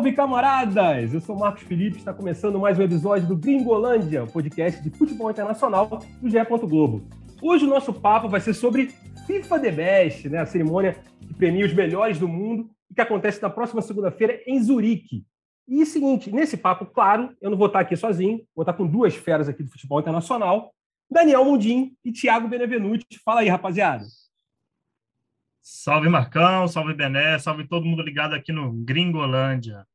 Salve, camaradas! Eu sou Marcos Felipe, está começando mais um episódio do Gringolândia, podcast de futebol internacional do GE. Globo. Hoje o nosso papo vai ser sobre FIFA The Best, né? a cerimônia que premia os melhores do mundo e que acontece na próxima segunda-feira em Zurique. E seguinte, nesse papo, claro, eu não vou estar aqui sozinho, vou estar com duas feras aqui do futebol internacional, Daniel Mundim e Thiago Benevenuti. Fala aí, rapaziada. Salve Marcão, salve Bené, salve todo mundo ligado aqui no Gringolândia.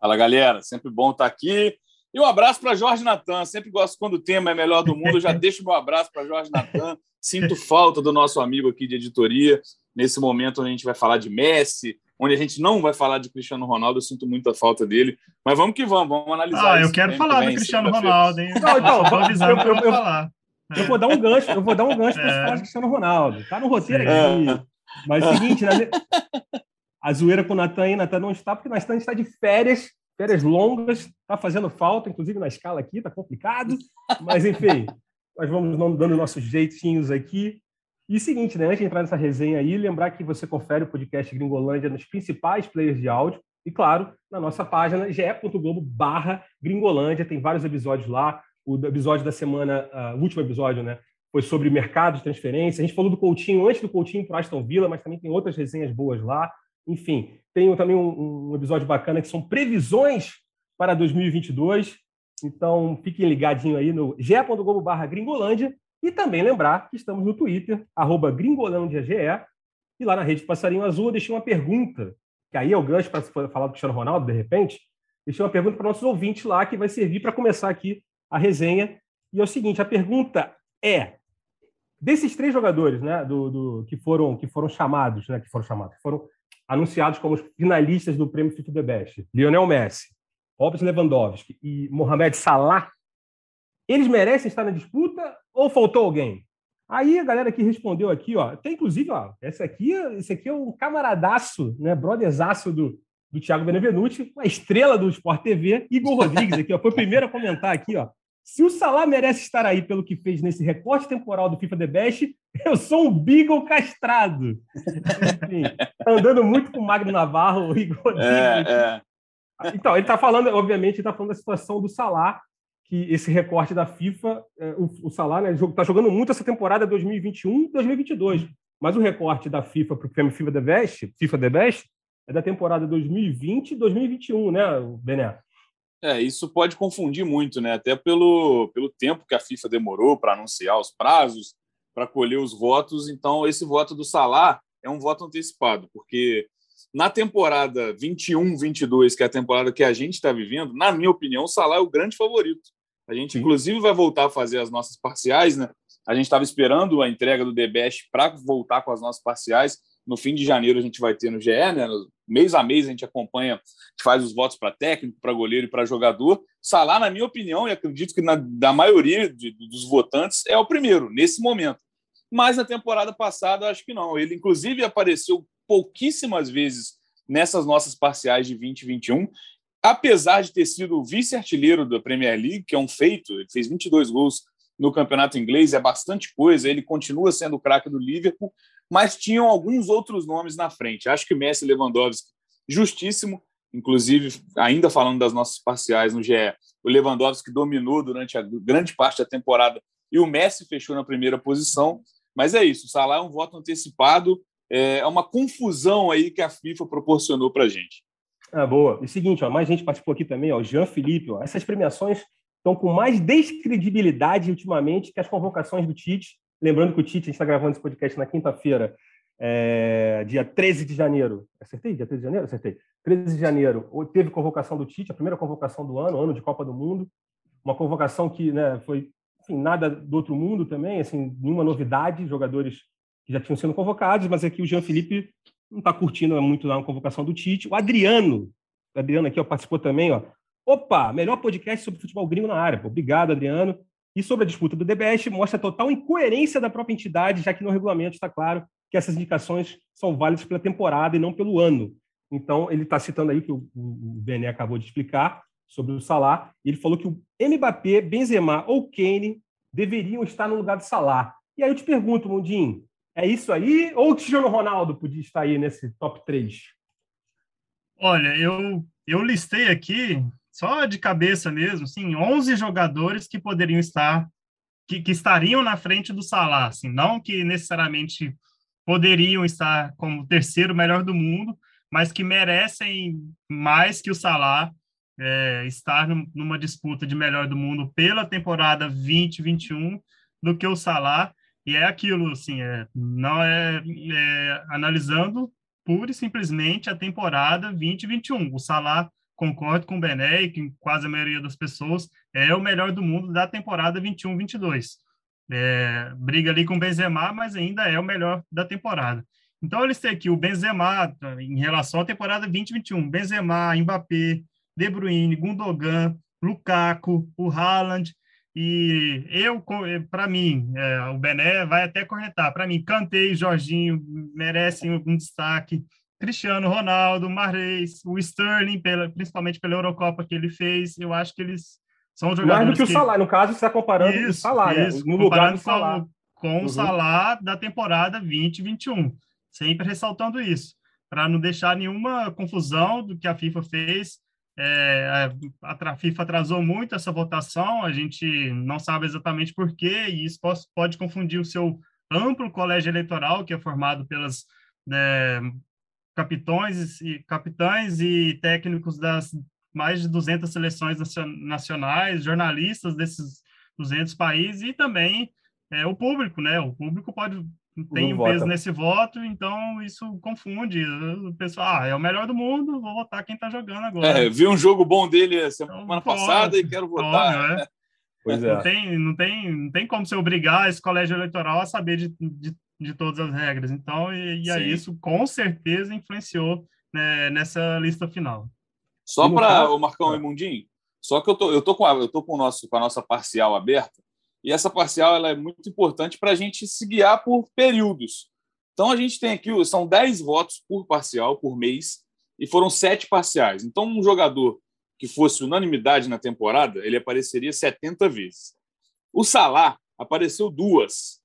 Fala galera, sempre bom estar aqui. E um abraço para Jorge Natan. Sempre gosto quando o tema é melhor do mundo. Eu já deixo meu abraço para Jorge Natan. Sinto falta do nosso amigo aqui de editoria. Nesse momento onde a gente vai falar de Messi, onde a gente não vai falar de Cristiano Ronaldo, eu sinto muita falta dele. Mas vamos que vamos, vamos analisar. Ah, eu quero falar do Cristiano Ronaldo, hein? Não, então, vamos eu, eu, eu, falar. Eu vou dar um gancho, eu vou dar um gancho para é. de Cristiano Ronaldo. Tá no roteiro aqui. É. Mas é o seguinte, né? a zoeira com o Natan aí, Natan não está, porque o Natan está de férias, férias longas, está fazendo falta, inclusive na escala aqui, está complicado. Mas, enfim, nós vamos dando nossos jeitinhos aqui. E seguinte, né? Antes de entrar nessa resenha aí, lembrar que você confere o podcast Gringolândia nos principais players de áudio. E, claro, na nossa página ge.globo barra Gringolândia, tem vários episódios lá o episódio da semana, uh, o último episódio, né? Foi sobre mercado de transferência. A gente falou do Coutinho antes do Coutinho para Aston Villa, mas também tem outras resenhas boas lá. Enfim, tem também um, um episódio bacana que são previsões para 2022. Então, fiquem ligadinho aí no ge.globo barra Gringolândia e também lembrar que estamos no Twitter, arroba gringolândiage, e lá na rede Passarinho Azul eu deixei uma pergunta, que aí é o gancho para falar do Cristiano Ronaldo, de repente, deixei uma pergunta para nossos ouvintes lá, que vai servir para começar aqui a resenha. E é o seguinte: a pergunta é: desses três jogadores, né, do, do, que foram que foram chamados, né, que foram chamados, que foram anunciados como finalistas do Prêmio FIFA The Best, Lionel Messi, Robert Lewandowski e Mohamed Salah, eles merecem estar na disputa ou faltou alguém? Aí a galera que respondeu aqui, ó, tem inclusive, ó, esse aqui, esse aqui é um camaradaço, né, brotherzaço do, do Thiago Benevenuti, uma estrela do Sport TV, Igor Rodrigues aqui, ó, foi o primeiro a comentar aqui, ó. Se o Salah merece estar aí pelo que fez nesse recorte temporal do FIFA The Best, eu sou um Beagle castrado. Enfim, tá andando muito com o Magno Navarro, o Igor. É, é. Então, ele está falando, obviamente, ele está falando da situação do Salah, que esse recorte da FIFA, é, o, o Salah né, está jogando muito essa temporada 2021-2022, mas o recorte da FIFA para o prêmio FIFA The Best, FIFA The Best é da temporada 2020 e 2021, né, Bené? É, isso pode confundir muito, né? Até pelo, pelo tempo que a FIFA demorou para anunciar os prazos, para colher os votos. Então, esse voto do Salah é um voto antecipado, porque na temporada 21-22, que é a temporada que a gente está vivendo, na minha opinião, o Salah é o grande favorito. A gente, Sim. inclusive, vai voltar a fazer as nossas parciais, né? A gente estava esperando a entrega do DBS para voltar com as nossas parciais. No fim de janeiro a gente vai ter no GE, né? Mês a mês a gente acompanha, a gente faz os votos para técnico, para goleiro e para jogador. Salah, na minha opinião, e acredito que na, da maioria de, dos votantes, é o primeiro, nesse momento. Mas na temporada passada, acho que não. Ele, inclusive, apareceu pouquíssimas vezes nessas nossas parciais de 2021, apesar de ter sido vice-artilheiro da Premier League, que é um feito, ele fez 22 gols no campeonato inglês, é bastante coisa, ele continua sendo o craque do Liverpool, mas tinham alguns outros nomes na frente. Acho que Messi e Lewandowski, justíssimo, inclusive, ainda falando das nossas parciais no GE, o Lewandowski dominou durante a grande parte da temporada e o Messi fechou na primeira posição. Mas é isso, o Salah é um voto antecipado, é uma confusão aí que a FIFA proporcionou para a gente. Ah, boa. E seguinte, ó, mais gente participou aqui também, ó, o Jean Felipe. Ó, essas premiações estão com mais descredibilidade ultimamente que as convocações do Tite. Lembrando que o Tite, a gente está gravando esse podcast na quinta-feira, é, dia 13 de janeiro. Acertei? Dia 13 de janeiro? Acertei. 13 de janeiro, teve convocação do Tite, a primeira convocação do ano, ano de Copa do Mundo. Uma convocação que né, foi enfim, nada do outro mundo também, assim, nenhuma novidade, jogadores que já tinham sido convocados, mas aqui o Jean Felipe não está curtindo muito a convocação do Tite. O Adriano, o Adriano aqui ó, participou também, ó, Opa, melhor podcast sobre futebol gringo na área. Obrigado, Adriano. E sobre a disputa do DBS, mostra a total incoerência da própria entidade, já que no regulamento está claro que essas indicações são válidas pela temporada e não pelo ano. Então, ele está citando aí que o, o Bené acabou de explicar sobre o Salah. Ele falou que o Mbappé, Benzema ou Kane deveriam estar no lugar do Salah. E aí eu te pergunto, Mundinho, é isso aí? Ou o Cristiano Ronaldo podia estar aí nesse top 3? Olha, eu, eu listei aqui, só de cabeça mesmo, sim, 11 jogadores que poderiam estar, que, que estariam na frente do Salah, assim, não que necessariamente poderiam estar como terceiro melhor do mundo, mas que merecem mais que o Salah é, estar numa disputa de melhor do mundo pela temporada 2021 do que o Salah. E é aquilo, assim, é, não é, é analisando pura e simplesmente a temporada 2021. O Salah, concordo com o Bené e que quase a maioria das pessoas, é o melhor do mundo da temporada 21-22. É, briga ali com o Benzema, mas ainda é o melhor da temporada. Então, eles têm aqui o Benzema, em relação à temporada 2021, Benzema, Mbappé, De Bruyne, Gundogan, Lukaku, o Haaland, e eu, para mim, é, o Bené vai até cornetar. Para mim, Cantei, Jorginho merecem um destaque. Cristiano Ronaldo, Marreis, o Sterling, pela, principalmente pela Eurocopa que ele fez, eu acho que eles são jogadores. Mais do que, que... o Salah, no caso, você está comparando isso, o Salah, né? isso, né? no lugar do Salah. Com, uhum. o Salah da temporada 2021. Sempre ressaltando isso, para não deixar nenhuma confusão do que a FIFA fez é, a, a FIFA atrasou muito essa votação, a gente não sabe exatamente por quê, e isso pode, pode confundir o seu amplo colégio eleitoral, que é formado pelas né, capitões e capitães e técnicos das mais de 200 seleções nacionais, jornalistas desses 200 países e também é, o público, né? O público pode tem um peso nesse voto, então isso confunde. O pessoal, ah, é o melhor do mundo, vou votar quem está jogando agora. É, vi um jogo bom dele semana então, passada e quero votar. Óbvio, é. Pois é. Não, tem, não, tem, não tem como você obrigar esse colégio eleitoral a saber de, de, de todas as regras. Então, e, e aí isso com certeza influenciou né, nessa lista final. Só para o Marcão e Mundinho, só que eu tô, eu tô com a, eu tô com o nosso com a nossa parcial aberta e essa parcial ela é muito importante para a gente se guiar por períodos. Então, a gente tem aqui, são 10 votos por parcial, por mês, e foram sete parciais. Então, um jogador que fosse unanimidade na temporada, ele apareceria 70 vezes. O Salah apareceu duas.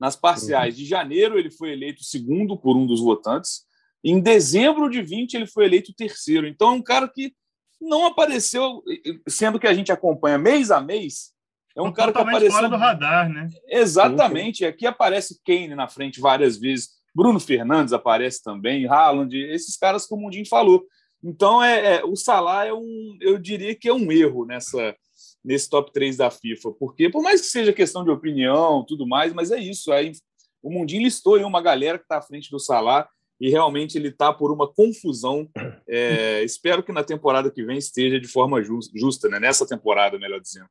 Nas parciais de janeiro, ele foi eleito segundo por um dos votantes. Em dezembro de 20, ele foi eleito terceiro. Então, é um cara que não apareceu, sendo que a gente acompanha mês a mês, é um cara que apareceu fora do radar, né? Exatamente. Aqui aparece Kane na frente várias vezes. Bruno Fernandes aparece também, Haaland, esses caras que o Mundinho falou. Então, é, é, o Salah é um, eu diria que é um erro nessa nesse top 3 da FIFA, porque por mais que seja questão de opinião, tudo mais, mas é isso. Aí, o Mundinho listou aí uma galera que está à frente do Salah e realmente ele está por uma confusão. É, espero que na temporada que vem esteja de forma justa, né? nessa temporada, melhor dizendo.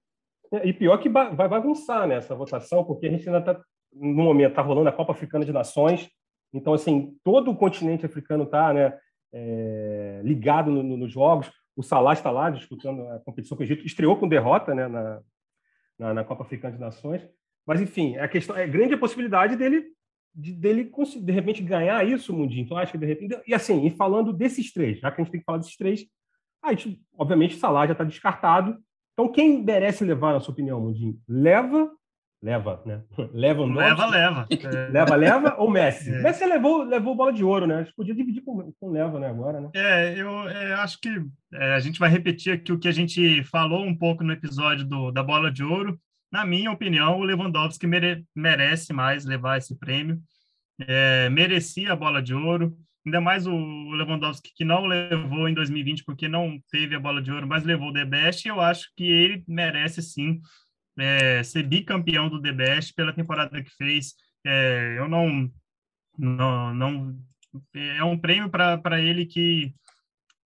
É, e pior que vai bagunçar nessa né, votação, porque a gente ainda está, no momento, está rolando a Copa Africana de Nações, então, assim, todo o continente africano está né, é, ligado no, no, nos jogos. O Salah está lá disputando a competição com o Egito, estreou com derrota né, na, na, na, Copa Africana de Nações. Mas, enfim, a questão é grande a possibilidade dele, de, dele de repente ganhar isso, Mundinho. Então, acho que de repente. E assim, e falando desses três, já que a gente tem que falar desses três, a gente, obviamente, o Salah já está descartado. Então, quem merece levar, na sua opinião, Mundinho? Leva, leva, né? Leva, leva, leva. É. Leva, leva ou Messi? É. Messi levou, levou bola de ouro, né? A gente podia dividir com, com leva, né? Agora, né? É, eu é, acho que é, a gente vai repetir aqui o que a gente falou um pouco no episódio do, da bola de ouro. Na minha opinião, o Lewandowski mere, merece mais levar esse prêmio. É, merecia a bola de ouro ainda mais o Lewandowski, que não levou em 2020 porque não teve a bola de ouro, mas levou o The Best, eu acho que ele merece sim é, ser bicampeão do The Best pela temporada que fez. É, eu não, não, não. É um prêmio para ele que,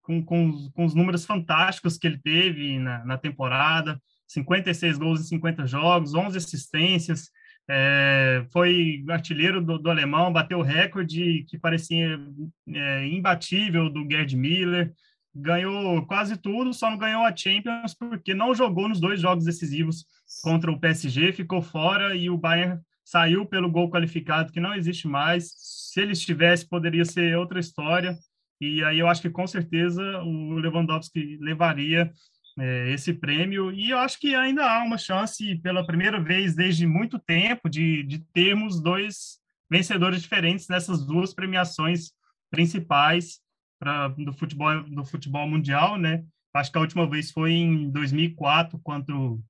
com, com, com os números fantásticos que ele teve na, na temporada 56 gols em 50 jogos, 11 assistências é, foi artilheiro do, do, alemão, bateu o recorde que parecia é, imbatível do Gerd Miller, ganhou quase tudo, só não ganhou a Champions porque não jogou nos dois jogos decisivos contra o PSG, ficou fora e o Bayern saiu pelo gol qualificado que não existe mais. Se ele estivesse, poderia ser outra história. E aí eu acho que com certeza o Lewandowski levaria é, esse prêmio e eu acho que ainda há uma chance pela primeira vez desde muito tempo de, de termos dois vencedores diferentes nessas duas premiações principais pra, do futebol do futebol mundial, né? Acho que a última vez foi em 2004, quando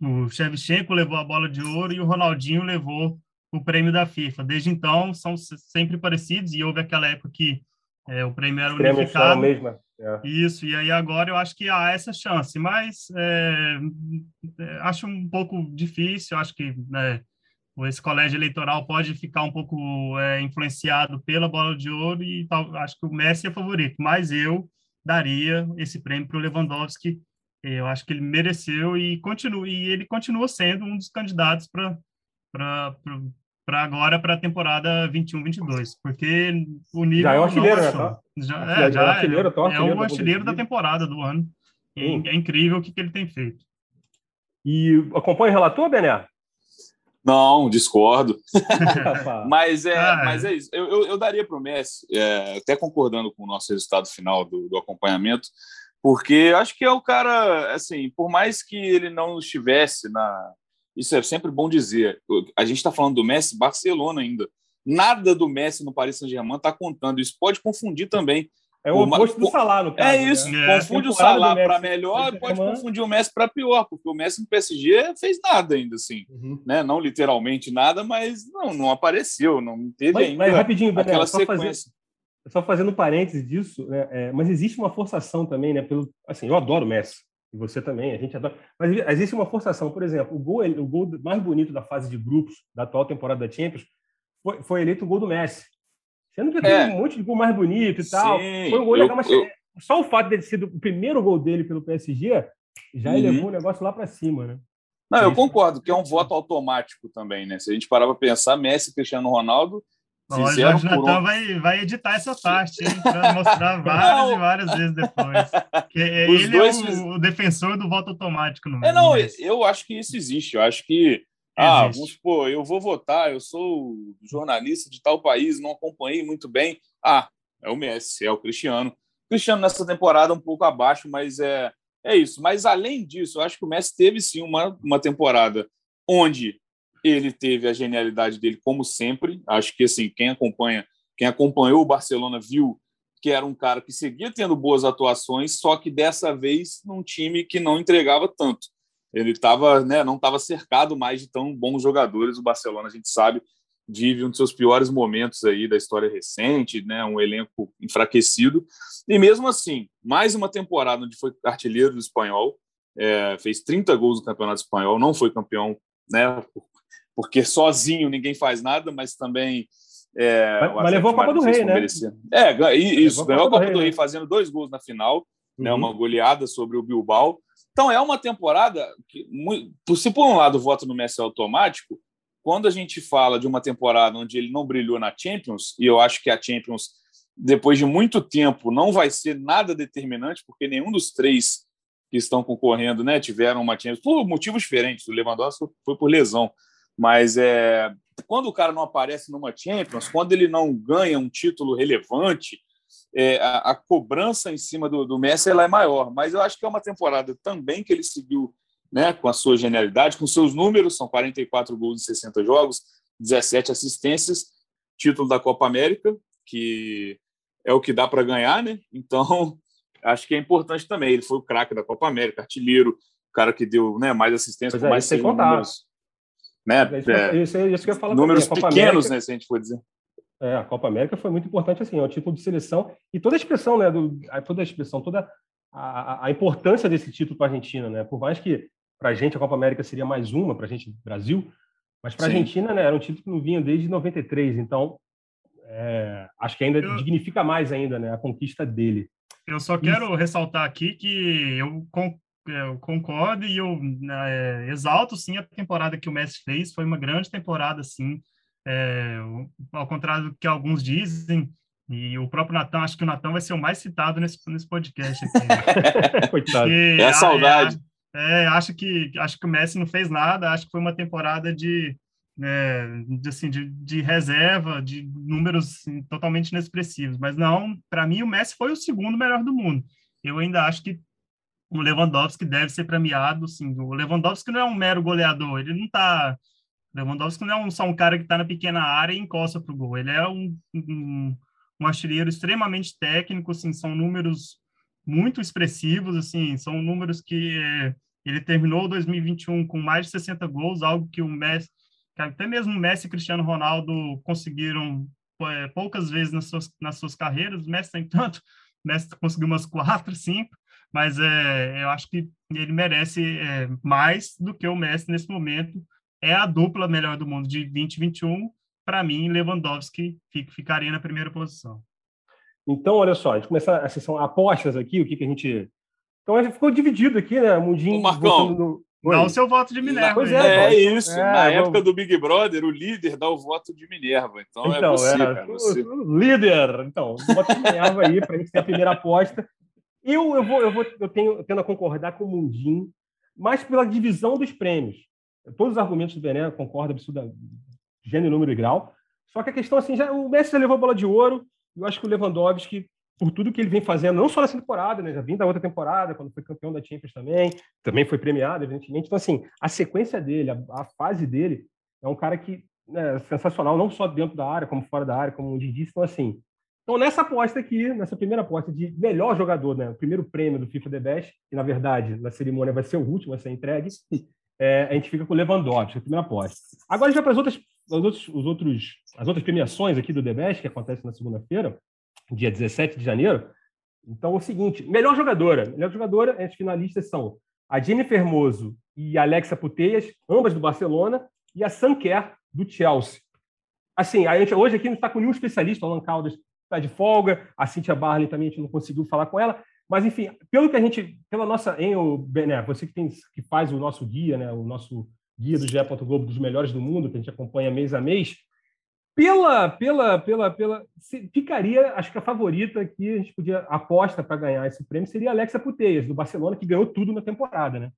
o Shevchenko levou a bola de ouro e o Ronaldinho levou o prêmio da FIFA. Desde então, são sempre parecidos e houve aquela época que é, o prêmio era unificado. Mesmo. É. Isso, e aí agora eu acho que há essa chance, mas é, é acho um pouco difícil, acho que né, esse colégio eleitoral pode ficar um pouco é, influenciado pela bola de ouro e tal, acho que o Messi é favorito, mas eu daria esse prêmio para o Lewandowski, eu acho que ele mereceu e continua e ele continua sendo um dos candidatos para para agora para a temporada 21-22, porque o nível já é o artilheiro, né, tá? já, é, já é, artilheiro, tá, é, o artilheiro da, da temporada do ano. É, é, incrível o que, que ele tem feito. E acompanha o relator, Bené? Não, discordo. mas, é, ah, é. mas é isso. Eu, eu, eu daria para o Messi, é, até concordando com o nosso resultado final do, do acompanhamento, porque acho que é o cara, assim, por mais que ele não estivesse na, isso é sempre bom dizer. A gente está falando do Messi, Barcelona ainda. Nada do Messi no Paris Saint-Germain está contando. Isso pode confundir também. É o oposto do Salah, no caso. É isso. Né? Confunde o Salah para melhor, pode confundir o Messi para pior, porque o Messi no PSG fez nada ainda, assim. Uhum. Né? Não literalmente nada, mas não, não apareceu, não teve mas, ainda mas rapidinho, aquela só sequência. Fazer, só fazendo parênteses disso, né? É, mas existe uma forçação também, né? Pelo, assim, eu adoro o Messi e você também, a gente adora. Mas existe uma forçação, por exemplo, o gol, o gol mais bonito da fase de grupos da atual temporada da Champions foi, foi eleito o gol do Messi. Sendo que é. tem um monte de gol mais bonito e tal. Sim, foi um gol legal, mas eu... só o fato de ter sido o primeiro gol dele pelo PSG já uhum. elevou o negócio lá para cima, né? Não, eu concordo que é um voto automático também, né? Se a gente parar para pensar, Messi, Cristiano Ronaldo, o Jorge Natan um... vai, vai editar essa parte, para mostrar várias e várias vezes depois. Que ele dois... é o, o, defensor do voto automático no É, não, eu acho que isso existe. Eu acho que, ah, vamos supor, eu vou votar, eu sou jornalista de tal país, não acompanhei muito bem. Ah, é o Messi, é o Cristiano. Cristiano nessa temporada um pouco abaixo, mas é, é isso. Mas além disso, eu acho que o Messi teve sim uma, uma temporada onde ele teve a genialidade dele, como sempre. Acho que assim, quem acompanha, quem acompanhou o Barcelona viu que era um cara que seguia tendo boas atuações, só que dessa vez num time que não entregava tanto. Ele tava, né, não estava cercado mais de tão bons jogadores. O Barcelona, a gente sabe, vive um dos seus piores momentos aí da história recente, né, um elenco enfraquecido. E mesmo assim, mais uma temporada onde foi artilheiro do espanhol, é, fez 30 gols no Campeonato Espanhol, não foi campeão, né, por porque sozinho ninguém faz nada, mas também. É, mas, mas levou a Copa do Rei, né? É, isso, ganhou a Copa do Rei, Rei fazendo dois gols na final, né, uhum. né, uma goleada sobre o Bilbao. Então é uma temporada que, se por um lado o voto no Messi é automático, quando a gente fala de uma temporada onde ele não brilhou na Champions, e eu acho que a Champions, depois de muito tempo, não vai ser nada determinante, porque nenhum dos três que estão concorrendo né, tiveram uma Champions, por motivos diferentes. O Lewandowski foi por lesão, mas é, quando o cara não aparece numa Champions, quando ele não ganha um título relevante, é, a, a, cobrança em cima do, do Messi ela é maior. Mas eu acho que é uma temporada também que ele seguiu né, com a sua genialidade, com seus números, são 44 gols em 60 jogos, 17 assistências, título da Copa América, que é o que dá para ganhar, né? Então, acho que é importante também. Ele foi o craque da Copa América, artilheiro, o cara que deu né, mais assistência, com é, mais sem contar. Números. Né? É, isso, isso que eu falo números pequenos, América, né, se a gente for dizer. É, a Copa América foi muito importante, assim, é um título de seleção e toda a expressão, né, do, toda a expressão, toda a, a importância desse título para a Argentina, né, por mais que para a gente a Copa América seria mais uma, para a gente Brasil, mas para a Argentina, né, era um título que não vinha desde 93, então é, acho que ainda eu... dignifica mais ainda, né, a conquista dele. Eu só quero ressaltar aqui que eu eu concordo e eu né, exalto sim a temporada que o Messi fez, foi uma grande temporada sim, é, ao contrário do que alguns dizem, e o próprio Natan, acho que o Natan vai ser o mais citado nesse, nesse podcast aqui. Coitado. é a saudade. É, é, acho que acho que o Messi não fez nada, acho que foi uma temporada de, é, de assim, de, de, reserva, de números assim, totalmente inexpressivos. Mas não, para mim o Messi foi o segundo melhor do mundo. Eu ainda acho que o Lewandowski deve ser premiado, sim. O Lewandowski não é um mero goleador, ele não está Lewandowski não é só um cara que está na pequena área e encosta para o gol. Ele é um, um, um artilheiro extremamente técnico, assim, são números muito expressivos, assim, são números que é, ele terminou 2021 com mais de 60 gols, algo que o Messi, que até mesmo Messi e Cristiano Ronaldo conseguiram é, poucas vezes nas suas, nas suas carreiras, o Messi tem tanto, o Messi conseguiu umas quatro, cinco, mas é, eu acho que ele merece é, mais do que o Messi nesse momento. É a dupla melhor do mundo de 2021. Para mim, Lewandowski ficaria na primeira posição. Então, olha só, a gente começa a sessão apostas aqui, o que, que a gente. Então, ficou dividido aqui, né? Mundinho. O Marcão. No... Dá o seu voto de Minerva. Pois é, é isso. É, Na vamos... época do Big Brother, o líder dá o voto de Minerva. Então, é então é você, é, cara, você. Líder! Então, voto de Minerva aí, para a gente ter a primeira aposta. Eu, eu, vou, eu, vou, eu, tenho, eu tendo a concordar com o Mundinho, mas pela divisão dos prêmios. Todos os argumentos do Bené concordam, absurda, gênero, número e grau. Só que a questão assim, já, o Messi já levou a bola de ouro, eu acho que o Lewandowski, por tudo que ele vem fazendo, não só nessa temporada, né, já vim da outra temporada, quando foi campeão da Champions também, também foi premiado, evidentemente. Então, assim, a sequência dele, a, a fase dele, é um cara que é sensacional, não só dentro da área, como fora da área, como o disse. Então, assim, então, nessa aposta aqui, nessa primeira aposta de melhor jogador, né, o primeiro prêmio do FIFA The Best, que na verdade na cerimônia vai ser o último a ser entregue, é, a gente fica com o Lewandowski, a primeira aposta. Agora, já para as outras, os outros, os outros, as outras premiações aqui do The Best, que acontece na segunda-feira, dia 17 de janeiro. Então, é o seguinte: melhor jogadora. Melhor jogadora, as finalistas são a Jennifer Hermoso e a Alexa Puteias, ambas do Barcelona, e a Kerr, do Chelsea. Assim, a gente, hoje aqui não está com nenhum especialista, o Alan Caldas está de folga, a Cynthia Barley também a gente não conseguiu falar com ela, mas enfim, pelo que a gente, pela nossa, hein, o Bené, você que tem que faz o nosso guia, né, o nosso guia do GE. Globo dos melhores do mundo, que a gente acompanha mês a mês, pela, pela, pela, pela, ficaria, acho que a favorita que a gente podia aposta para ganhar esse prêmio seria a Alexa Puteias do Barcelona, que ganhou tudo na temporada, né?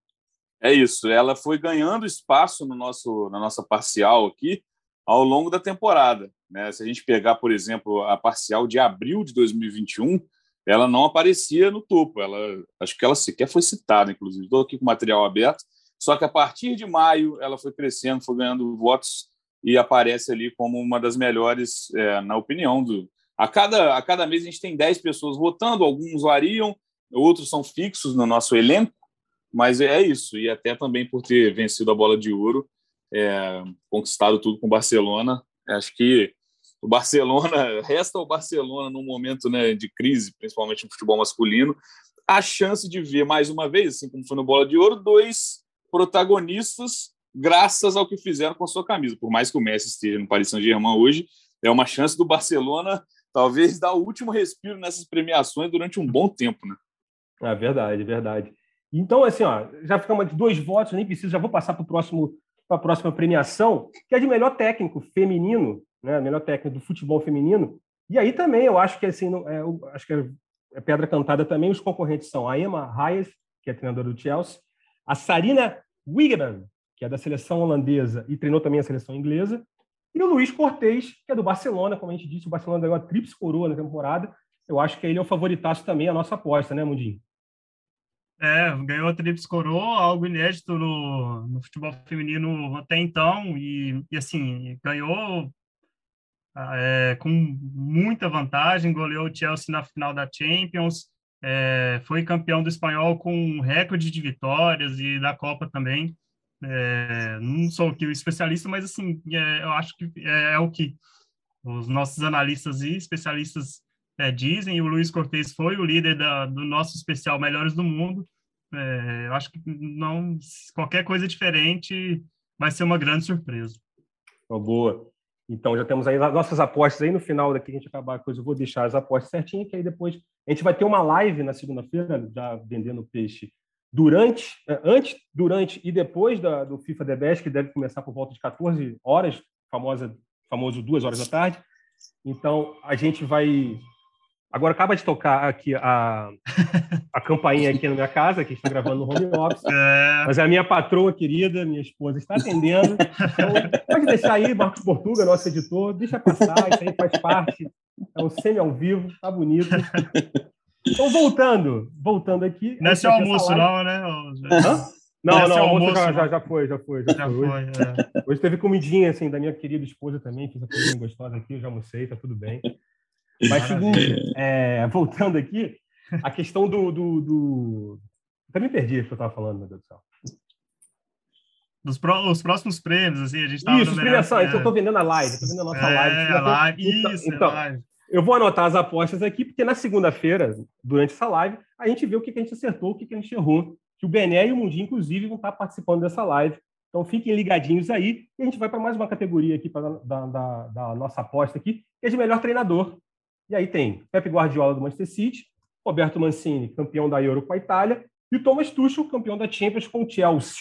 É isso, ela foi ganhando espaço no nosso, na nossa parcial aqui ao longo da temporada. Né? Se a gente pegar, por exemplo, a parcial de abril de 2021, ela não aparecia no topo. Ela, acho que ela sequer foi citada, inclusive. Estou aqui com material aberto. Só que a partir de maio ela foi crescendo, foi ganhando votos e aparece ali como uma das melhores, é, na opinião do. A cada, a cada mês a gente tem 10 pessoas votando, alguns variam, outros são fixos no nosso elenco, mas é isso. E até também por ter vencido a bola de ouro, é, conquistado tudo com Barcelona, acho que o Barcelona, resta ao Barcelona num momento né, de crise, principalmente no futebol masculino, a chance de ver mais uma vez, assim como foi no Bola de Ouro, dois protagonistas graças ao que fizeram com a sua camisa. Por mais que o Messi esteja no Paris Saint-Germain hoje, é uma chance do Barcelona talvez dar o último respiro nessas premiações durante um bom tempo, né? É verdade, verdade. Então, assim, ó, já ficamos de dois votos, nem preciso, já vou passar o para a próxima premiação, que é de melhor técnico feminino né, melhor técnica do futebol feminino. E aí também eu acho que assim, não, é, acho que é pedra cantada também. Os concorrentes são a Emma Hayes, que é treinadora do Chelsea, a Sarina Wiegman, que é da seleção holandesa e treinou também a seleção inglesa, e o Luiz Cortez, que é do Barcelona, como a gente disse, o Barcelona ganhou a tríplice coroa na temporada. Eu acho que ele é o favoritaço também, a nossa aposta, né, Mundinho? É, ganhou a Tríplice Coroa, algo inédito no, no futebol feminino até então, e, e assim, ganhou é, com muita vantagem, goleou o Chelsea na final da Champions, é, foi campeão do espanhol com um recorde de vitórias e da Copa também. É, não sou aqui o especialista, mas assim, é, eu acho que é, é, o que os nossos analistas e especialistas é, dizem. O Luiz Cortez foi o líder da, do nosso especial Melhores do Mundo. Eu acho que não qualquer coisa diferente vai ser uma grande surpresa. Boa. Então, já temos aí as nossas apostas aí no final daqui, a gente acabar a coisa, eu vou deixar as apostas certinhas, que aí depois a gente vai ter uma live na segunda-feira, já vendendo peixe durante, é, antes, durante e depois da, do FIFA The Best, que deve começar por volta de 14 horas, famosa, famoso duas horas da tarde. Então, a gente vai Agora acaba de tocar aqui a, a campainha aqui na minha casa, que está gravando no home office. É. Mas a minha patroa querida, minha esposa, está atendendo. Então, pode deixar aí, Marcos Portuga, nosso editor, deixa passar, isso aí faz parte. É um semi ao vivo, tá bonito. Então, voltando, voltando aqui. Não é seu almoço, não, né? Hã? Não, não, não almoço, já, já, já, foi, já foi. Já, já foi. foi é. Hoje teve comidinha, assim, da minha querida esposa também, fiz a comidinha gostosa aqui, eu já almocei, tá tudo bem. Mas seguinte, é, voltando aqui, a questão do, do, do... Até me perdi o que eu estava falando, meu Deus do céu. Dos pró os próximos prêmios, assim, a gente estava... Isso, premiação, é... isso eu estou vendendo a live, estou vendendo a nossa é, live. A live, então, isso, então, live. Eu vou anotar as apostas aqui, porque na segunda-feira, durante essa live, a gente vê o que a gente acertou, o que a gente errou. Que o Bené e o Mundinho, inclusive, vão estar participando dessa live. Então fiquem ligadinhos aí. E a gente vai para mais uma categoria aqui pra, da, da, da, nossa aposta aqui, que é de melhor treinador. E aí tem Pep Guardiola do Manchester City, Roberto Mancini, campeão da Euro com a Itália, e o Thomas Tuchel, campeão da Champions com o Chelsea.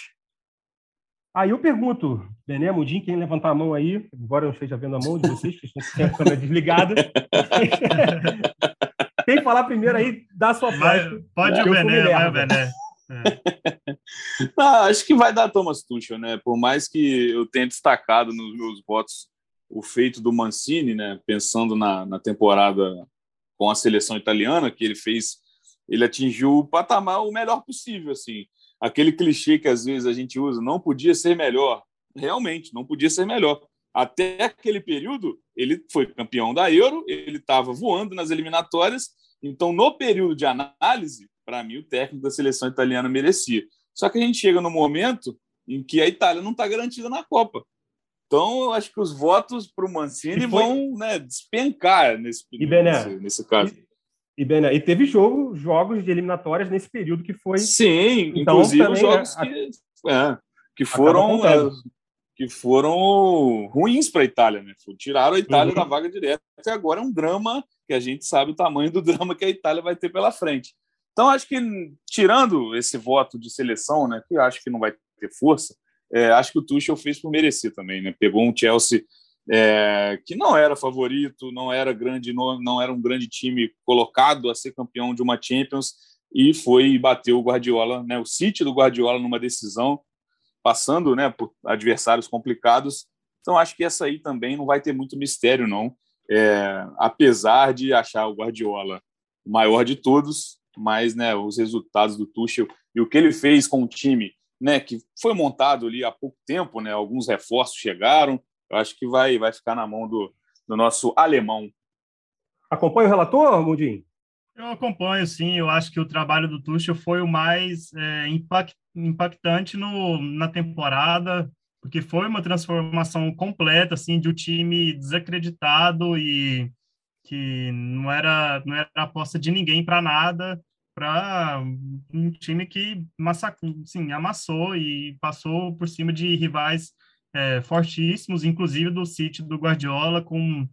Aí eu pergunto, Bené, Mundinho, quem levantar a mão aí, embora eu não esteja vendo a mão de vocês, que estão com a câmera desligada. quem falar primeiro aí, dá a sua aposta. Pode o Bené, vai o Bené. É. ah, acho que vai dar Thomas Tuchel, né? Por mais que eu tenha destacado nos meus votos o feito do Mancini, né? Pensando na, na temporada com a seleção italiana que ele fez, ele atingiu o patamar o melhor possível, assim. Aquele clichê que às vezes a gente usa, não podia ser melhor. Realmente, não podia ser melhor. Até aquele período, ele foi campeão da Euro, ele estava voando nas eliminatórias. Então, no período de análise, para mim, o técnico da seleção italiana merecia. Só que a gente chega no momento em que a Itália não está garantida na Copa. Então, eu acho que os votos para o Mancini foi... vão né, despencar nesse, e Bené, nesse, nesse caso. E, e, Bené, e teve jogo, jogos de eliminatórias nesse período que foi. Sim, então, inclusive também, jogos é, que, é, que foram é, que foram ruins para a Itália, né? Tiraram a Itália uhum. da vaga direta e agora é um drama que a gente sabe o tamanho do drama que a Itália vai ter pela frente. Então, acho que, tirando esse voto de seleção, né, que acho que não vai ter força, é, acho que o Tuchel fez por merecer também. Né? Pegou um Chelsea é, que não era favorito, não era grande, não, não era um grande time colocado a ser campeão de uma Champions e foi e bateu o Guardiola, né, o City do Guardiola numa decisão, passando né, por adversários complicados. Então, acho que essa aí também não vai ter muito mistério, não. É, apesar de achar o Guardiola o maior de todos, mas né, os resultados do Tuchel e o que ele fez com o time, né, que foi montado ali há pouco tempo, né, alguns reforços chegaram, eu acho que vai, vai ficar na mão do, do nosso alemão. Acompanha o relator, Mundinho? Eu acompanho, sim. Eu acho que o trabalho do Tuchel foi o mais é, impact, impactante no, na temporada, porque foi uma transformação completa, assim, de um time desacreditado e que não era não era aposta de ninguém para nada para um time que massa, sim, amassou e passou por cima de rivais é, fortíssimos, inclusive do City do Guardiola, com,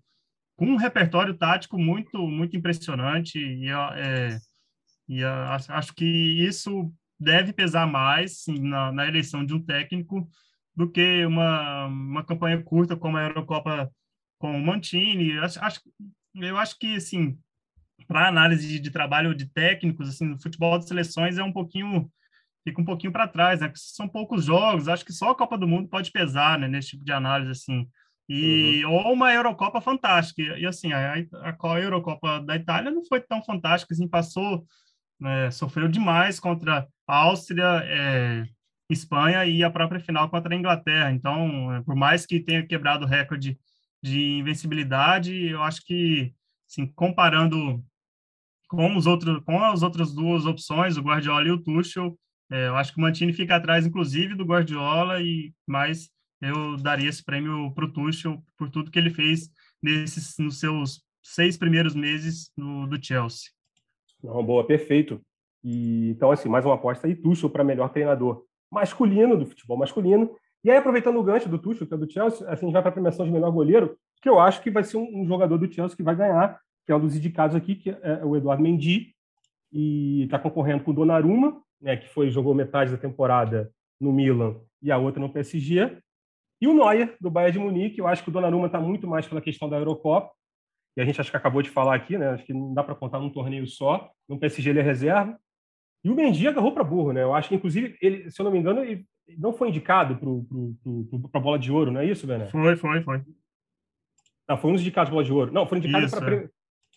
com um repertório tático muito muito impressionante e, é, e acho que isso deve pesar mais sim, na, na eleição de um técnico do que uma, uma campanha curta como a Eurocopa com o Mantini. Acho, acho, eu acho que, assim, para análise de, trabalho de técnicos, assim, no futebol de seleções é um pouquinho fica um pouquinho para trás, né? São poucos jogos, acho que só a Copa do Mundo pode pesar, né, nesse tipo de análise assim. E uhum. ou uma Eurocopa fantástica. E, assim, a, a, a Eurocopa da Itália não foi tão fantástica, assim, passou, né, sofreu demais contra a Áustria, é, Espanha e a própria final contra a Inglaterra. Então, é, por mais que tenha quebrado o recorde de invencibilidade. Eu acho que, assim, comparando com os outros, com as outras duas opções, o Guardiola e o Tuchel, é, eu acho que o Mantini fica atrás, inclusive, do Guardiola, e mais eu daria esse prêmio para o Tuchel por tudo que ele fez nesses, nos seus seis primeiros meses no, do Chelsea. Não, boa, perfeito. E, então, assim, mais uma aposta aí, Tuchel para melhor treinador masculino do futebol masculino. E aí, aproveitando o gancho do Tuchel, que é do Chelsea, assim, a gente vai para a premiação de melhor goleiro, que eu acho que vai ser um, um, jogador do Chelsea que vai ganhar, que é um dos indicados aqui, que é o Eduardo Mendy, e está concorrendo com o Donnarumma, né, que foi jogou metade da temporada no Milan e a outra no PSG, e o Neuer, do Bayern de Munique. Eu acho que o Donnarumma está muito mais pela questão da Eurocopa, e a gente acho que acabou de falar aqui, né? Acho que não dá para contar num torneio só. No PSG ele é reserva. E o Mendy agarrou para burro, né? Eu acho que, inclusive, ele, se eu não me engano, ele não foi indicado para a bola de ouro, não é isso, Bené? Foi, foi, foi. Não, foi um dos indicados bola de ouro. Não, foi indicado para. É.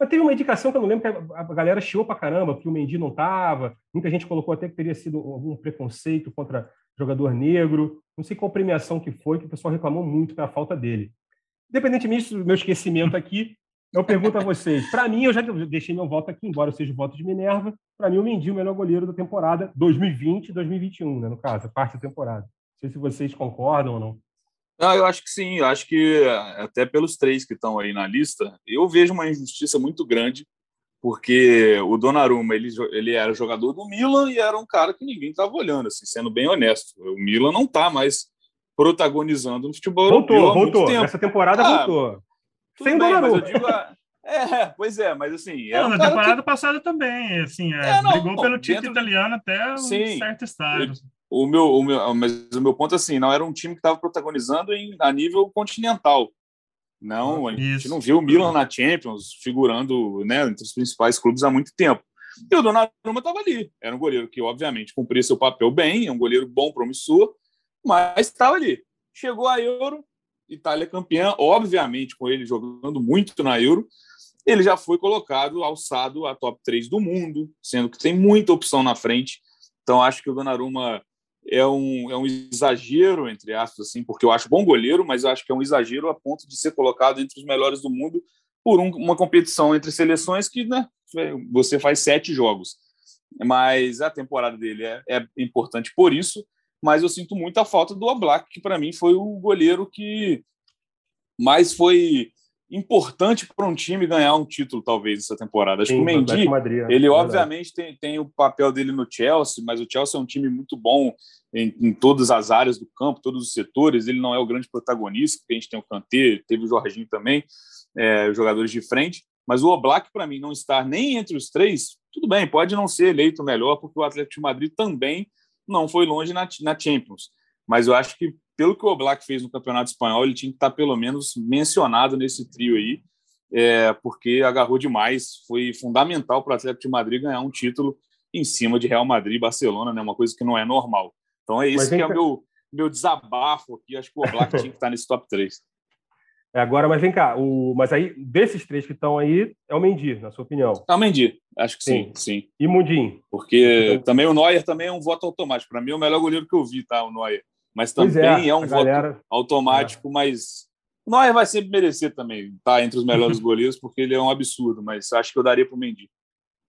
Mas teve uma indicação que eu não lembro que a galera chiou para caramba, porque o Mendy não estava. Muita gente colocou até que teria sido algum preconceito contra jogador negro. Não sei qual premiação que foi, que o pessoal reclamou muito pela falta dele. Independentemente do meu esquecimento aqui, eu pergunto a vocês. Para mim, eu já deixei meu voto aqui, embora eu seja o voto de Minerva. Para mim, o Mendy é o melhor goleiro da temporada 2020-2021, né, no caso, a parte da temporada. Não sei se vocês concordam ou não. Não, eu acho que sim. Eu acho que até pelos três que estão aí na lista, eu vejo uma injustiça muito grande, porque o Donnarumma ele, ele era jogador do Milan e era um cara que ninguém estava olhando, assim, sendo bem honesto. O Milan não está mais protagonizando no futebol voltou, europeu. Voltou, voltou. Essa temporada ah, voltou. Sem bem, Donnarumma. Digo, é, pois é, mas assim. É não, um na temporada que... passada também, assim, é, é, não, brigou não, pelo título dentro... italiano até um sim, certo estágio. O meu, o meu, mas o meu ponto assim, não era um time que estava protagonizando em, a nível continental. Não, a gente Isso. não viu o Milan na Champions figurando né, entre os principais clubes há muito tempo. E o Donnarumma estava ali. Era um goleiro que, obviamente, cumpria seu papel bem, é um goleiro bom, promissor, mas estava ali. Chegou a Euro, Itália campeã, obviamente, com ele jogando muito na Euro, ele já foi colocado, alçado a top 3 do mundo, sendo que tem muita opção na frente. Então, acho que o Donnarumma é um, é um exagero, entre aspas, assim, porque eu acho bom goleiro, mas eu acho que é um exagero a ponto de ser colocado entre os melhores do mundo por um, uma competição entre seleções que né, você faz sete jogos. Mas a temporada dele é, é importante por isso, mas eu sinto muito a falta do Oblak, que para mim foi o goleiro que mais foi importante para um time ganhar um título, talvez, essa temporada. Acho Sim, que o Mendy, Madrid, ele é obviamente tem, tem o papel dele no Chelsea, mas o Chelsea é um time muito bom em, em, todas as áreas do campo, todos os setores. Ele não é o grande protagonista, porque a gente tem o Kanté, teve o Jorginho também, é, os jogadores de frente. Mas o Oblak, para mim, não estar nem entre os três, tudo bem, pode não ser eleito melhor, porque o Atlético de Madrid também não foi longe na, na Champions. Mas eu acho que pelo que o Oblak fez no Campeonato Espanhol, ele tinha que estar pelo menos mencionado nesse trio aí, é, porque agarrou demais, foi fundamental para o Atlético de Madrid ganhar um título em cima de Real Madrid e Barcelona, né? Uma coisa que não é normal. Então é isso que é o meu, meu desabafo aqui. Acho que o Oblak tinha que estar nesse top 3. É, agora, mas vem cá, o, mas aí, desses três que estão aí, é o Mendy, na sua opinião? É o Mendy, acho que sim, sim. sim. E Mundim? Porque também o Neuer também é um voto automático. Para mim, é o melhor goleiro que eu vi, tá? O Neuer mas também é, é, um voto galera... automático, é. mas o Neuer vai sempre merecer também estar tá entre os melhores goleiros, porque ele é um absurdo, mas acho que eu daria para o Mendy.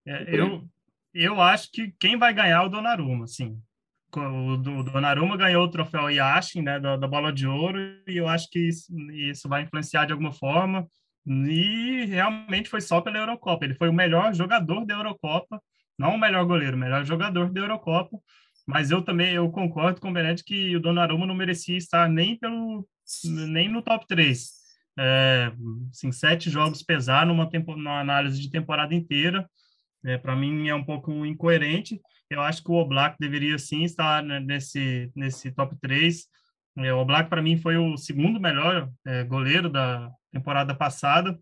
É, eu, eu acho que quem vai ganhar é o Donnarumma, sim. O, Donnarumma ganhou o troféu Yashin, né, da, da, Bola de Ouro, e eu acho que isso, isso vai influenciar de alguma forma, e realmente foi só pela Eurocopa. Ele foi o melhor jogador da Eurocopa, não o melhor goleiro, o melhor jogador da Eurocopa, mas eu também eu concordo com o Benetti que o Donnarumma não merecia estar nem pelo nem no top 3. É, assim, sete jogos pesar numa, tempo, numa análise de temporada inteira, é, para mim é um pouco incoerente. Eu acho que o Oblak deveria sim estar nesse, nesse top 3. É, o Oblak, para mim, foi o segundo melhor é, goleiro da temporada passada.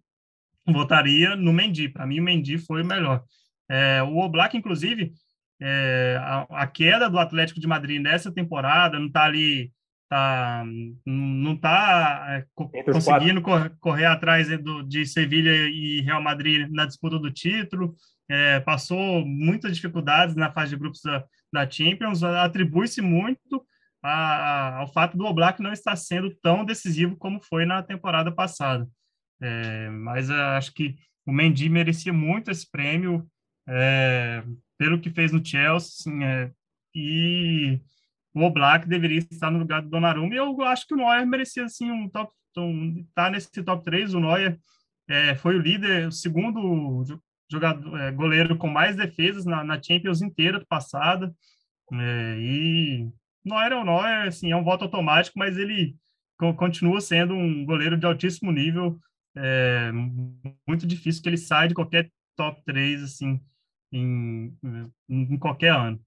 Votaria no Mendy. Para mim, o Mendy foi o melhor. É, o Oblak, inclusive, é, a, a, queda do Atlético de Madrid nessa temporada não está ali, tá, não está é, conseguindo correr, correr, atrás do, de Sevilha e Real Madrid na disputa do título, é, passou muitas dificuldades na fase de grupos da, da Champions, atribui-se muito a, a, ao fato do Oblak não estar sendo tão decisivo como foi na temporada passada. É, mas acho que o Mendy merecia muito esse prêmio. É, pelo que fez no Chelsea, é, e o Oblak deveria estar no lugar do Donnarumma, e eu acho que o Neuer merecia, assim, um top, um, tá nesse top 3, o Neuer é, foi o líder, o segundo jogador, é, goleiro com mais defesas na, na Champions inteira passada, é, e Neuer é o Neuer, assim, é um voto automático, mas ele continua sendo um goleiro de altíssimo nível, é muito difícil que ele saia de qualquer top 3, assim, em, em qualquer ano.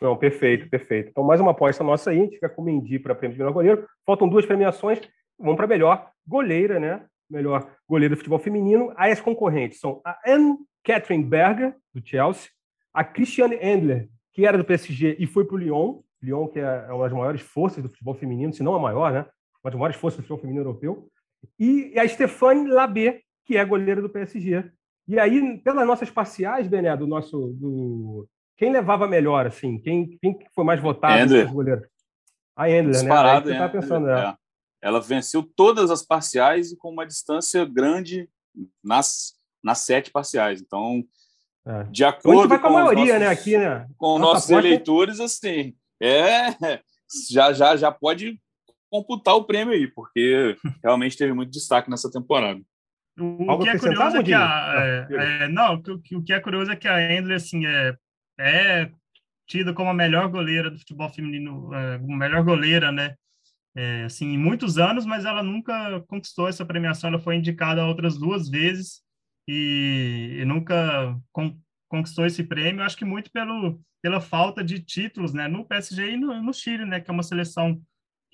Não, perfeito, perfeito. Então, mais uma aposta nossa aí, a gente fica com o Mendy para prêmio de melhor goleiro. Faltam duas premiações, vamos para melhor goleira, né? Melhor goleiro do futebol feminino. Aí as concorrentes são a Anne Catherine Berger, do Chelsea, a Christiane Endler, que era do PSG e foi para o Lyon. Lyon, que é uma das maiores forças do futebol feminino, se não a maior, né? Uma das maiores forças do futebol feminino europeu. E a Stéphane Labé, que é goleira do PSG. E aí, pelas nossas parciais, Bené, do nosso. Do... Quem levava melhor, assim? Quem, quem foi mais votado? Endler. Goleiro? A Endler, Disparado, né? Aí você tá pensando, né? é. Ela venceu todas as parciais e com uma distância grande nas, nas sete parciais. Então, é. de acordo então, a gente vai com a maioria, né, nossos, né, aqui, né? Com Nossa nossos porta... eleitores, assim, é, já, já, já pode computar o prêmio aí, porque realmente teve muito destaque nessa temporada. O, que é curioso é que a, é, é, não, o, o que é curioso é que a Endler assim é, é tida como a melhor goleira do futebol feminino, é, melhor goleira, né? É, assim, em muitos anos, mas ela nunca conquistou essa premiação. Ela foi indicada outras duas vezes e, e nunca con, conquistou esse prêmio. Acho que muito pelo pela falta de títulos, né? No PSG e no, no Chile, né? Que é uma seleção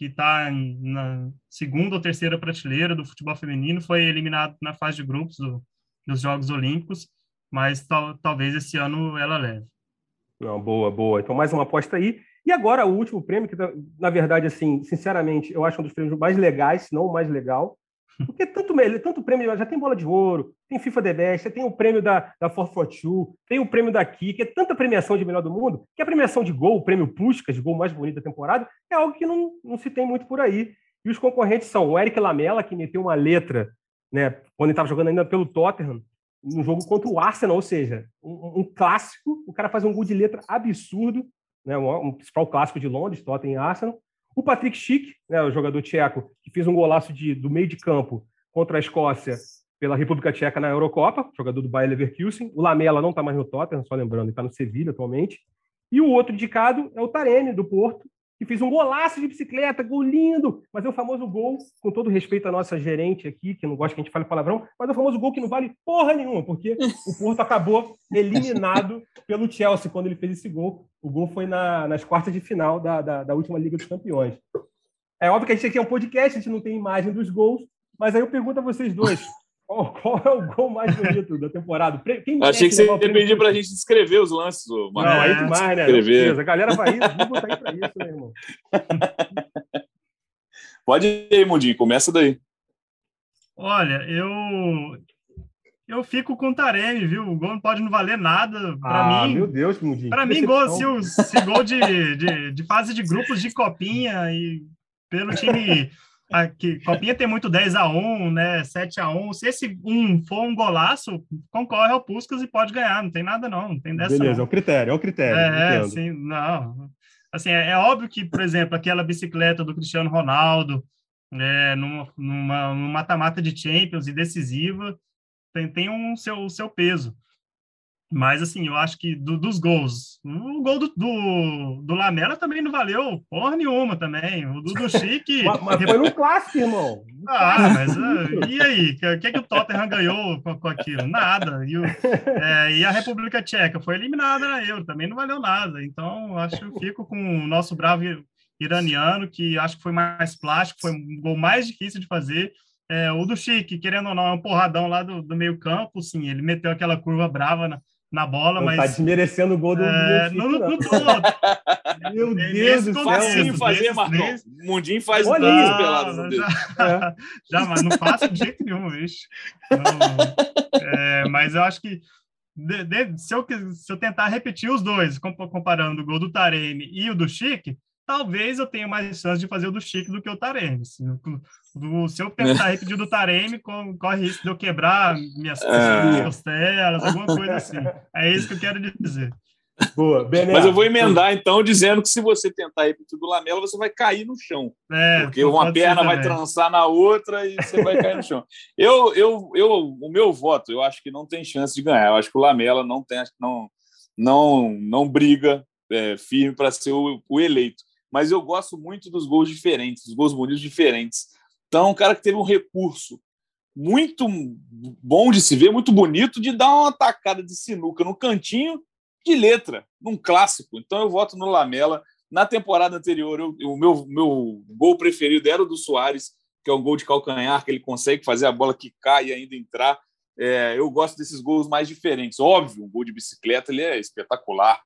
que está na segunda ou terceira prateleira do futebol feminino, foi eliminado na fase de grupos do, dos Jogos Olímpicos, mas tal, talvez esse ano ela leve. Não, boa, boa. Então, mais uma aposta aí. E agora, o último prêmio, que tá, na verdade, assim, sinceramente, eu acho um dos prêmios mais legais, se não o mais legal, porque tanto, tanto prêmio, já tem bola de ouro, tem FIFA The Best, tem o prêmio da, da 442, tem o prêmio da Kik, é tanta premiação de melhor do mundo, que a premiação de gol, o prêmio Puskas, de gol mais bonito da temporada, é algo que não, não se tem muito por aí. E os concorrentes são o Eric Lamela, que meteu uma letra, né, quando ele estava jogando ainda pelo Tottenham, no jogo contra o Arsenal, ou seja, um, um, clássico, o cara faz um gol de letra absurdo, né, um, um principal clássico de Londres, Tottenham e Arsenal, o Patrick Schick, né, o jogador tcheco, que fez um golaço de, do meio de campo contra a Escócia pela República Tcheca na Eurocopa, jogador do Bayer Leverkusen. O Lamela não está mais no Tottenham, só lembrando, ele está no Sevilha atualmente. E o outro indicado é o Taremi, do Porto, que fez um golaço de bicicleta, gol lindo, mas é o famoso gol, com todo respeito à nossa gerente aqui, que não gosta que a gente fale palavrão, mas é o famoso gol que não vale porra nenhuma, porque o Porto acabou eliminado pelo Chelsea quando ele fez esse gol. O gol foi na, nas quartas de final da, da, da última Liga dos Campeões. É óbvio que a gente aqui é um podcast, a gente não tem imagem dos gols, mas aí eu pergunto a vocês dois, qual, qual, é o gol mais bonito da temporada? Quem Achei que você dependia para a gente descrever os lances. Não, aí demais, né? Escrever. A galera vai ir, vou aí para isso, né, irmão? Pode ir, Mundinho, começa daí. Olha, eu eu fico com o Taremi, viu? O gol não pode não valer nada para ah, mim. Meu Deus, Mundinho. Para mim, gol, se, se gol de, de, de fase de grupos de copinha e pelo time Aqui, Copinha tem muito 10 a 1 né? 7 a 1 Se esse um for um golaço, concorre ao Puskas e pode ganhar. Não tem nada, não. Não tem dessa. Beleza, não. é o critério, é o critério. É, sim, não. Assim, é, é, óbvio que, por exemplo, aquela bicicleta do Cristiano Ronaldo, é, numa mata-mata de Champions e decisiva, tem, tem um seu, seu peso. Mas, assim, eu acho que do, dos gols, o gol do, do, do, Lamela também não valeu porra nenhuma também. O do, do Chique... mas, foi no clássico, irmão. Ah, mas uh, e aí? O que, que o Tottenham ganhou com, com aquilo? Nada. E, o, é, e, a República Tcheca foi eliminada na Euro, também não valeu nada. Então, acho que eu fico com o nosso bravo iraniano, que acho que foi mais plástico, foi um gol mais difícil de fazer. É, o do Chique, querendo ou não, é um porradão lá do, do meio campo, sim, ele meteu aquela curva brava na, na bola, não mas. Tá desmerecendo o gol do. É, não, não, não tô. Meu Deus do céu. Facinho fazer, Marcão. O Mundinho faz Olha isso, pelado. Já, é. já, mas não faço de jeito nenhum, bicho. É, mas eu acho que. De, de, se, eu, se eu tentar repetir os dois, comparando o gol do Taremi e o do Chique, talvez eu tenha mais chance de fazer o do Chique do que o Taremi. Assim, do, se eu tentar repetir do Taremi, corre risco de eu quebrar minhas é. costelas, alguma coisa assim. É isso que eu quero dizer. Boa, Mas eu vou emendar, então, dizendo que se você tentar repetir do Lamela, você vai cair no chão. É, porque uma perna vai trançar na outra e você vai cair no chão. Eu, eu, eu, o meu voto, eu acho que não tem chance de ganhar. Eu acho que o Lamela não tem, não, não, não briga é, firme para ser o, o eleito. Mas eu gosto muito dos gols diferentes, dos gols bonitos diferentes. Então, um cara que teve um recurso muito bom de se ver, muito bonito, de dar uma tacada de sinuca no cantinho de letra, num clássico. Então, eu voto no Lamela. Na temporada anterior, eu, o meu, meu gol preferido era o do Soares, que é um gol de calcanhar, que ele consegue fazer a bola que cai e ainda entrar. É, eu gosto desses gols mais diferentes. Óbvio, um gol de bicicleta ele é espetacular,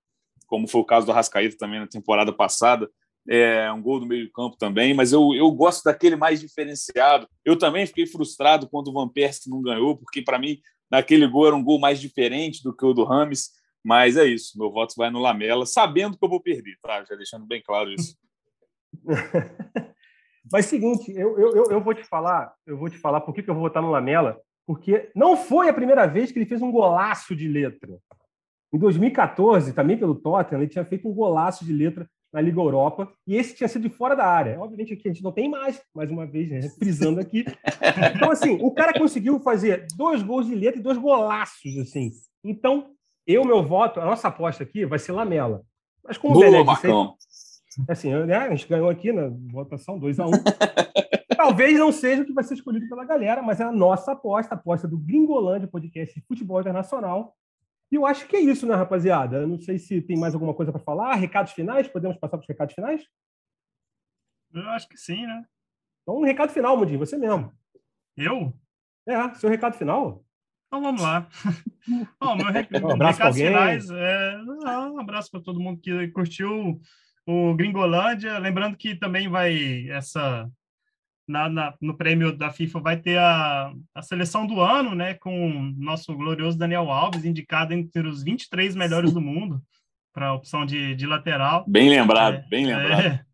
como foi o caso do Rascaíta também na temporada passada é, um gol do meio campo também, mas eu, eu gosto daquele mais diferenciado. Eu também fiquei frustrado quando o Van Persie não ganhou, porque para mim naquele gol era um gol mais diferente do que o do Rames, mas é isso, meu voto vai no Lamela, sabendo que eu vou perder, tá? Já deixando bem claro isso. mas seguinte, eu, eu, eu vou te falar, eu vou te falar por que, que eu vou votar no Lamela, porque não foi a primeira vez que ele fez um golaço de letra. Em 2014, também pelo Tottenham, ele tinha feito um golaço de letra na Liga Europa, e esse tinha sido de fora da área. Obviamente aqui a gente não tem mais, mais uma vez, né, frisando aqui. Então, assim, o cara conseguiu fazer dois gols de letra e dois golaços, assim. Então, eu, meu voto, a nossa aposta aqui vai ser Lamela. Mas como Boa, o Bené disse, assim, né, a gente ganhou aqui na votação 2 a 1 um. Talvez não seja o que vai ser escolhido pela galera, mas é a nossa aposta, a aposta do Gringolândia Podcast de Futebol Internacional. E eu acho que é isso, né, rapaziada? Eu não sei se tem mais alguma coisa para falar. Recados finais? Podemos passar para os recados finais? Eu acho que sim, né? Então, um recado final, Mundinho, você mesmo. Eu? É, seu recado final. Então vamos lá. Bom, meu rec... Um abraço recados finais. É... Um abraço para todo mundo que curtiu o Gringolândia. Lembrando que também vai essa. Na, na- no prêmio da FIFA vai ter a, a seleção do ano, né? Com o nosso glorioso Daniel Alves, indicado entre os 23 melhores do mundo para a opção de, de lateral. Bem lembrado, É, bem lembrado. É,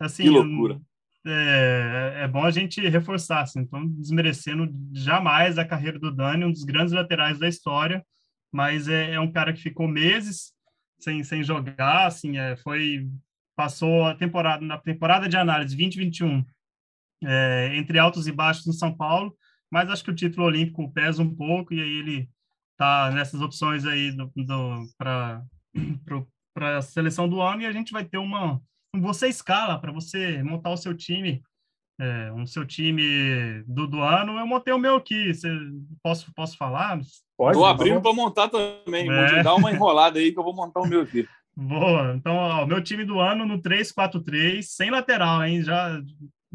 assim, Que loucura. É, é bom a gente reforçar, assim, então desmerecendo jamais a carreira do Dani, um dos grandes laterais da história, mas é, é um cara que ficou meses sem, sem jogar, assim, é, foi passou a temporada na temporada de análise 2021 é, entre altos e baixos no São Paulo, mas acho que o título olímpico pesa um pouco e aí ele tá nessas opções aí do, do, para para a seleção do ano e a gente vai ter uma você escala para você montar o seu time é, um seu time do, do ano eu montei o meu aqui você, posso posso falar Pode, abrindo para montar também. É. Vou dar uma enrolada aí que eu vou montar o meu aqui. Boa. Então, ó, o meu time do ano no 3-4-3, sem lateral, hein? Já,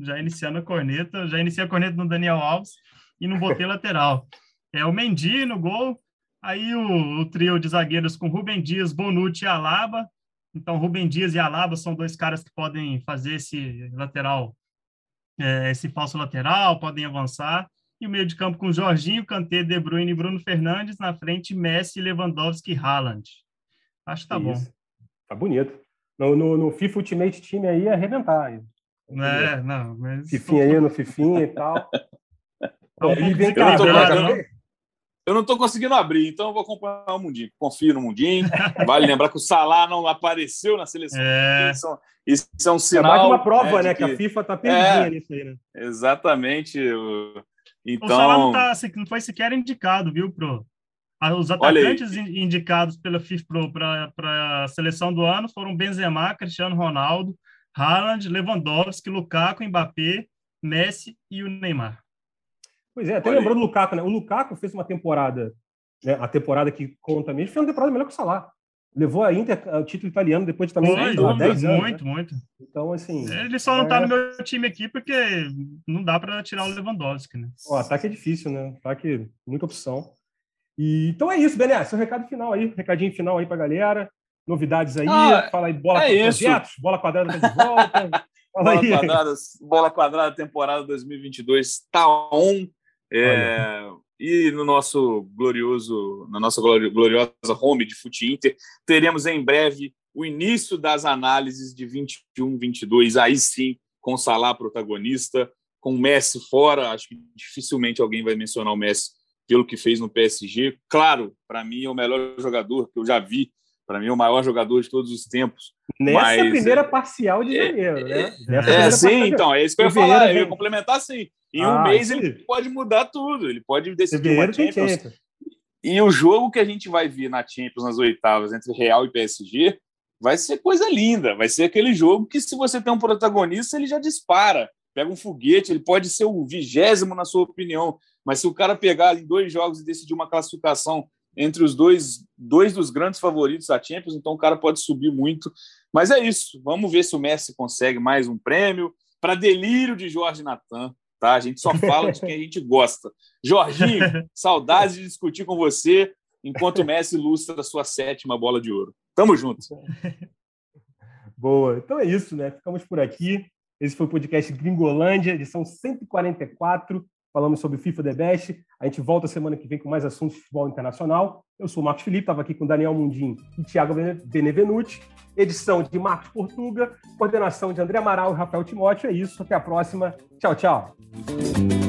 já iniciando a corneta. Já iniciei a corneta no Daniel Alves e não botei lateral. É o Mendy no gol. Aí o, o trio de zagueiros com Rubem Dias, Bonucci e Alaba. Então, Rubem Dias e Alaba são dois caras que podem fazer esse lateral, é, esse falso lateral, podem avançar. E o meio de campo com Jorginho, Kanté, De Bruyne e Bruno Fernandes. Na frente, Messi, Lewandowski e Haaland. Acho que tá bom. Isso. Tá bonito. No, no, no FIFA Ultimate Team aí é arrebentar. É, não, mas. Fifinha aí no Fifinha e tal. Tá um e vem cá, Eu não estou conseguindo abrir, então eu vou acompanhar o Mundinho. Confio no Mundinho. Vale lembrar que o Salah não apareceu na seleção. É. Isso, é um- isso é um É sinal. mais uma prova, de né? Que... que- a FIFA tá perdidinha É. nisso aí, né? Exatamente. o- O Salah não, Então, tá, não foi sequer indicado, viu, pro. Os atacantes in- indicados pela FIFA para a seleção do ano foram Benzema, Cristiano Ronaldo, Haaland, Lewandowski, Lukaku, Mbappé, Messi e o Neymar. Pois é, até Olha lembrando do Lukaku, né? O Lukaku fez uma temporada, né? A temporada que conta mesmo, fez uma temporada melhor que o Salah. Levou a Inter ao título italiano depois de também Foi, lá, 10 anos. muito, né? muito. Então, assim. Ele só não tá é- no meu time aqui porque não dá para tirar o Lewandowski, né? O ataque é difícil, né? Ataque, muita opção. E, então é isso, Bené. Seu recado final aí, recadinho final aí pra galera. Novidades aí, Ah, fala aí, bola é projetos, bola quadrada tá de volta. Bola aí. quadrada, bola quadrada temporada 2022 está on. É, e no nosso glorioso, na nossa glori- gloriosa home de Fute Inter, teremos em breve o início das análises de 21, 22, aí sim, com Salah protagonista, com o Messi fora, acho que dificilmente alguém vai mencionar o Messi pelo que fez no PSG. Claro, para mim é o melhor jogador que eu já vi, para mim é o maior jogador de todos os tempos. Nessa Mas, primeira é, parcial de janeiro, né? Nessa É, primeira É, sim, parcial então, é isso que eu ia falar, eu ia complementar sim. Em Ah, um mês isso ele pode mudar tudo, ele pode decidir uma Champions. Champions. E o jogo que a gente vai ver na Champions nas oitavas entre Real e PSG vai ser coisa linda, vai ser aquele jogo que se você tem um protagonista, ele já dispara, pega um foguete, ele pode ser o vigésimo na sua opinião, mas se o cara pegar em dois jogos e decidir uma classificação entre os dois, dois dos grandes favoritos da Champions, então o cara pode subir muito. Mas é isso, vamos ver se o Messi consegue mais um prêmio para delírio de Jorge Natan. Tá? A gente só fala de quem a gente gosta. Jorginho, saudades de discutir com você enquanto o Messi ilustra a sua sétima bola de ouro. Tamo junto. Boa. Então é isso, né? Ficamos por aqui. Esse foi o podcast Gringolândia, edição 144. Falamos sobre FIFA The Best. A gente volta semana que vem com mais assuntos de futebol internacional. Eu sou o Marcos Felipe, estava aqui com Daniel Mundim e Thiago Bene- Benevenuti. Edição de Marcos Portuga, coordenação de André Amaral e Rafael Timóteo. É isso. Até a próxima. Tchau, tchau.